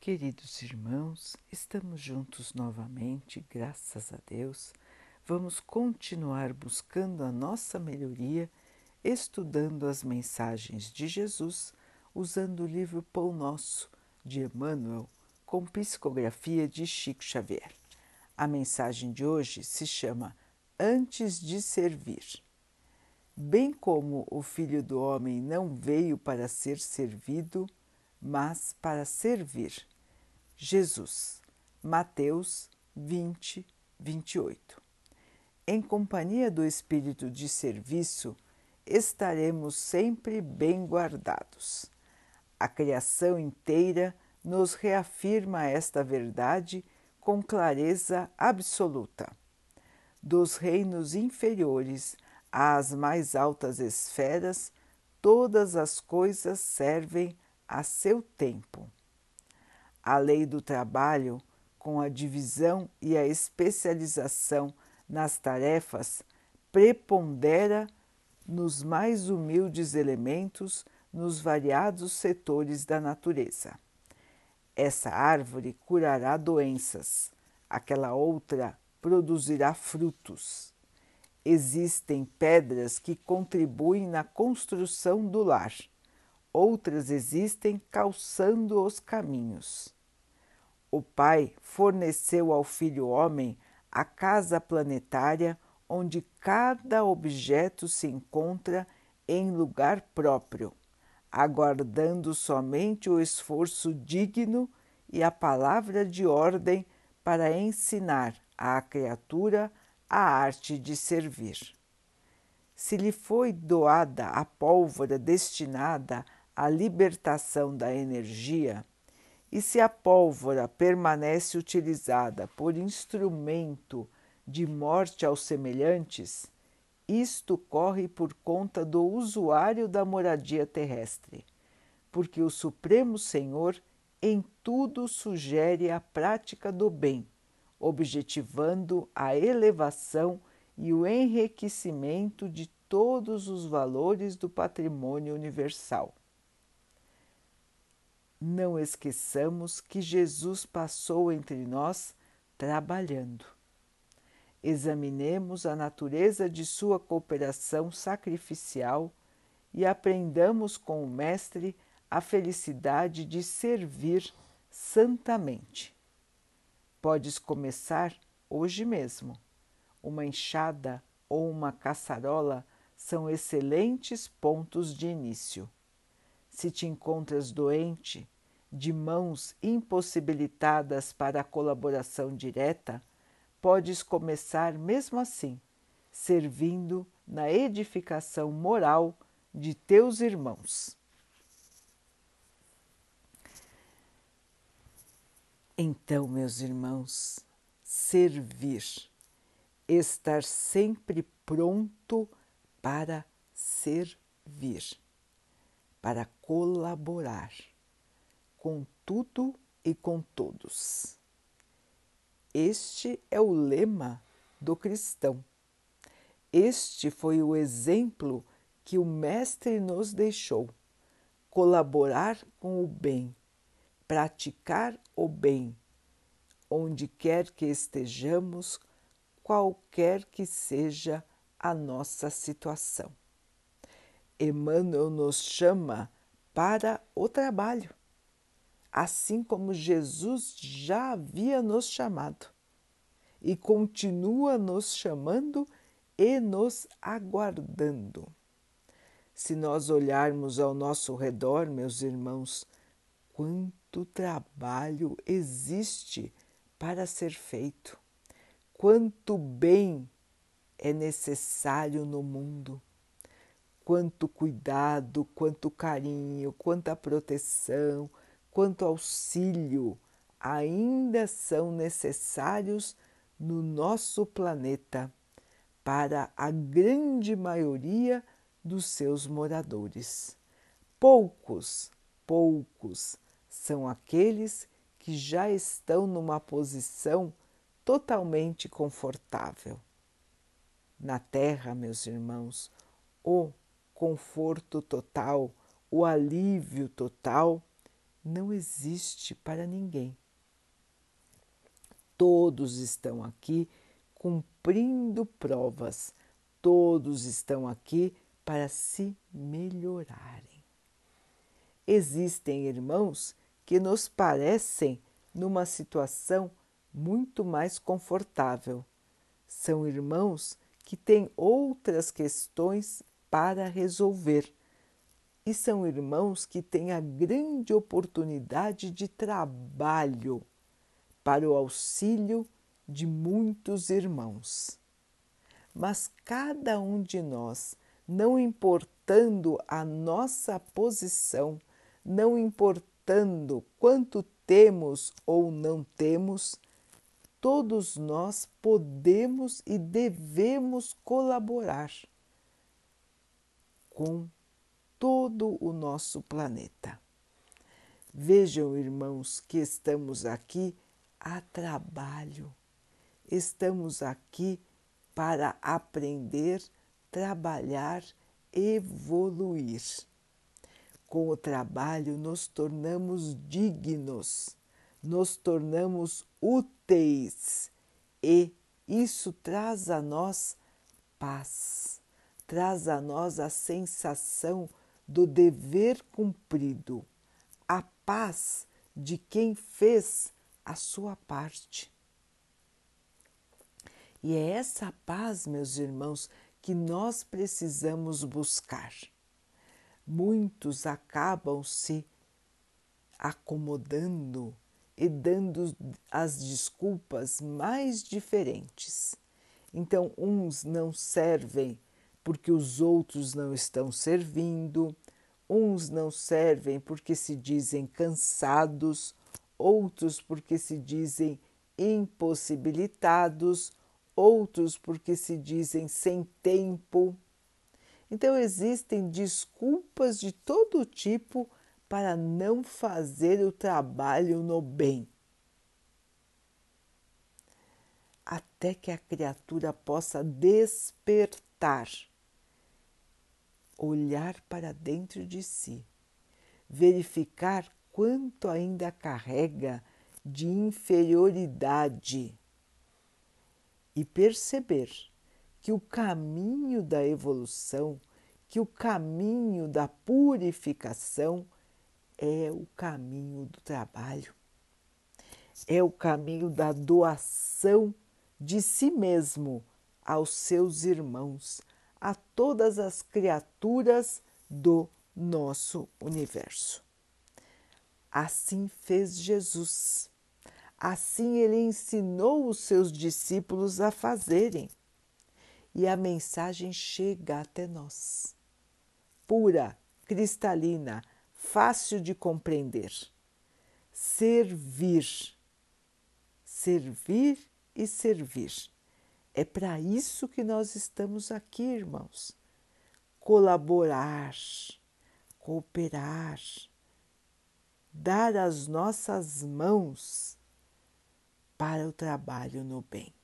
Queridos irmãos, estamos juntos novamente, graças a Deus. Vamos continuar buscando a nossa melhoria, estudando as mensagens de Jesus, usando o livro Pão Nosso de Emmanuel, com psicografia de Chico Xavier. A mensagem de hoje se chama Antes de Servir. Bem como o Filho do Homem não veio para ser servido, mas para servir. Jesus, Mateus 20, 28. Em companhia do espírito de serviço, estaremos sempre bem guardados. A criação inteira nos reafirma esta verdade com clareza absoluta. Dos reinos inferiores às mais altas esferas, todas as coisas servem a seu tempo. A lei do trabalho, com a divisão e a especialização nas tarefas, prepondera nos mais humildes elementos nos variados setores da natureza. Essa árvore curará doenças, aquela outra produzirá frutos. Existem pedras que contribuem na construção do lar outras existem calçando os caminhos. O Pai forneceu ao Filho Homem a casa planetária onde cada objeto se encontra em lugar próprio, aguardando somente o esforço digno e a palavra de ordem para ensinar à criatura a arte de servir. Se lhe foi doada a pólvora destinada a libertação da energia, e se a pólvora permanece utilizada por instrumento de morte aos semelhantes, isto corre por conta do usuário da moradia terrestre, porque o Supremo Senhor em tudo sugere a prática do bem, objetivando a elevação e o enriquecimento de todos os valores do patrimônio universal não esqueçamos que Jesus passou entre nós trabalhando. Examinemos a natureza de sua cooperação sacrificial e aprendamos com o Mestre a felicidade de servir santamente. Podes começar hoje mesmo. Uma enxada ou uma caçarola são excelentes pontos de início. Se te encontras doente, de mãos impossibilitadas para a colaboração direta, podes começar mesmo assim, servindo na edificação moral de teus irmãos. Então, meus irmãos, servir, estar sempre pronto para servir para colaborar com tudo e com todos. Este é o lema do cristão. Este foi o exemplo que o Mestre nos deixou: colaborar com o bem, praticar o bem, onde quer que estejamos, qualquer que seja a nossa situação. Emmanuel nos chama para o trabalho, assim como Jesus já havia nos chamado e continua nos chamando e nos aguardando. Se nós olharmos ao nosso redor, meus irmãos, quanto trabalho existe para ser feito, quanto bem é necessário no mundo quanto cuidado, quanto carinho, quanta proteção, quanto auxílio ainda são necessários no nosso planeta para a grande maioria dos seus moradores. Poucos, poucos são aqueles que já estão numa posição totalmente confortável. Na Terra, meus irmãos, o conforto total, o alívio total não existe para ninguém. Todos estão aqui cumprindo provas, todos estão aqui para se melhorarem. Existem irmãos que nos parecem numa situação muito mais confortável. São irmãos que têm outras questões para resolver. E são irmãos que têm a grande oportunidade de trabalho para o auxílio de muitos irmãos. Mas cada um de nós, não importando a nossa posição, não importando quanto temos ou não temos, todos nós podemos e devemos colaborar com todo o nosso planeta. Vejam, irmãos, que estamos aqui a trabalho. Estamos aqui para aprender, trabalhar, evoluir. Com o trabalho, nos tornamos dignos, nos tornamos úteis e isso traz a nós paz, traz a nós a sensação do dever cumprido, a paz de quem fez a sua parte. E é essa paz, meus irmãos, que nós precisamos buscar. Muitos acabam se acomodando e dando as desculpas mais diferentes. Então, uns não servem porque os outros não estão servindo, uns não servem porque se dizem cansados, outros porque se dizem impossibilitados, outros porque se dizem sem tempo. Então, existem desculpas de todo tipo para não fazer o trabalho no bem. Até que a criatura possa despertar, olhar para dentro de si, verificar quanto ainda carrega de inferioridade e perceber que o caminho da evolução, que o caminho da purificação é o caminho do trabalho, é o caminho da doação de si mesmo aos seus irmãos, a todas as criaturas do nosso universo. Assim fez Jesus. Assim ele ensinou os seus discípulos a fazerem. E a mensagem chega até nós. Pura, cristalina, fácil de compreender. Servir. Servir e servir. É para isso que nós estamos aqui, irmãos. Colaborar, cooperar dar as nossas mãos para o trabalho no bem.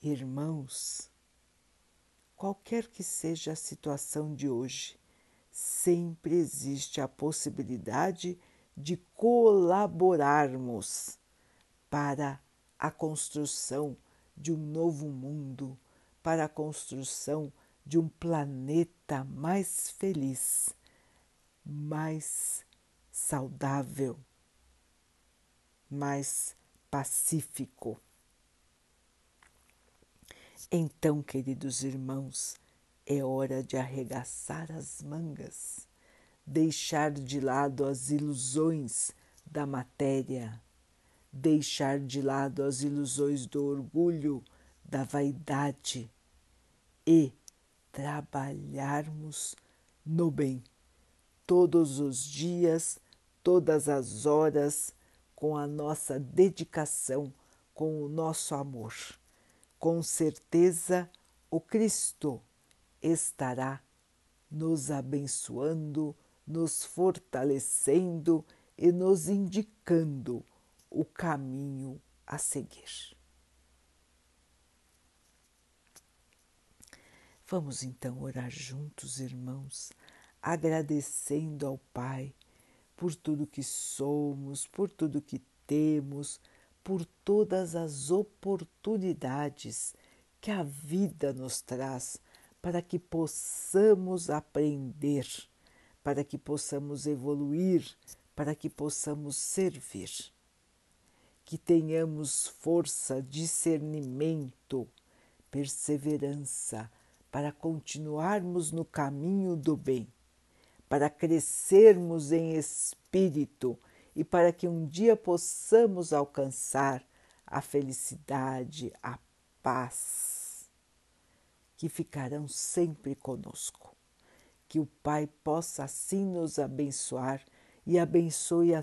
Irmãos, qualquer que seja a situação de hoje, sempre existe a possibilidade de colaborarmos para a construção de um novo mundo, para a construção de um planeta mais feliz mais saudável, mais pacífico. Então, queridos irmãos, é hora de arregaçar as mangas, deixar de lado as ilusões da matéria, deixar de lado as ilusões do orgulho, da vaidade e trabalharmos no bem todos os dias, todas as horas, com a nossa dedicação, com o nosso amor. Com certeza, o Cristo estará nos abençoando, nos fortalecendo e nos indicando o caminho a seguir. Vamos então orar juntos, irmãos, agradecendo ao Pai por tudo que somos, por tudo que temos, por todas as oportunidades que a vida nos traz para que possamos aprender, para que possamos evoluir, para que possamos servir. Que tenhamos força, discernimento, perseverança para continuarmos no caminho do bem, para crescermos em espírito e para que um dia possamos alcançar a felicidade, a paz que ficarão sempre conosco. Que o Pai possa assim nos abençoar e abençoe a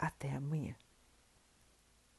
Até amanhã.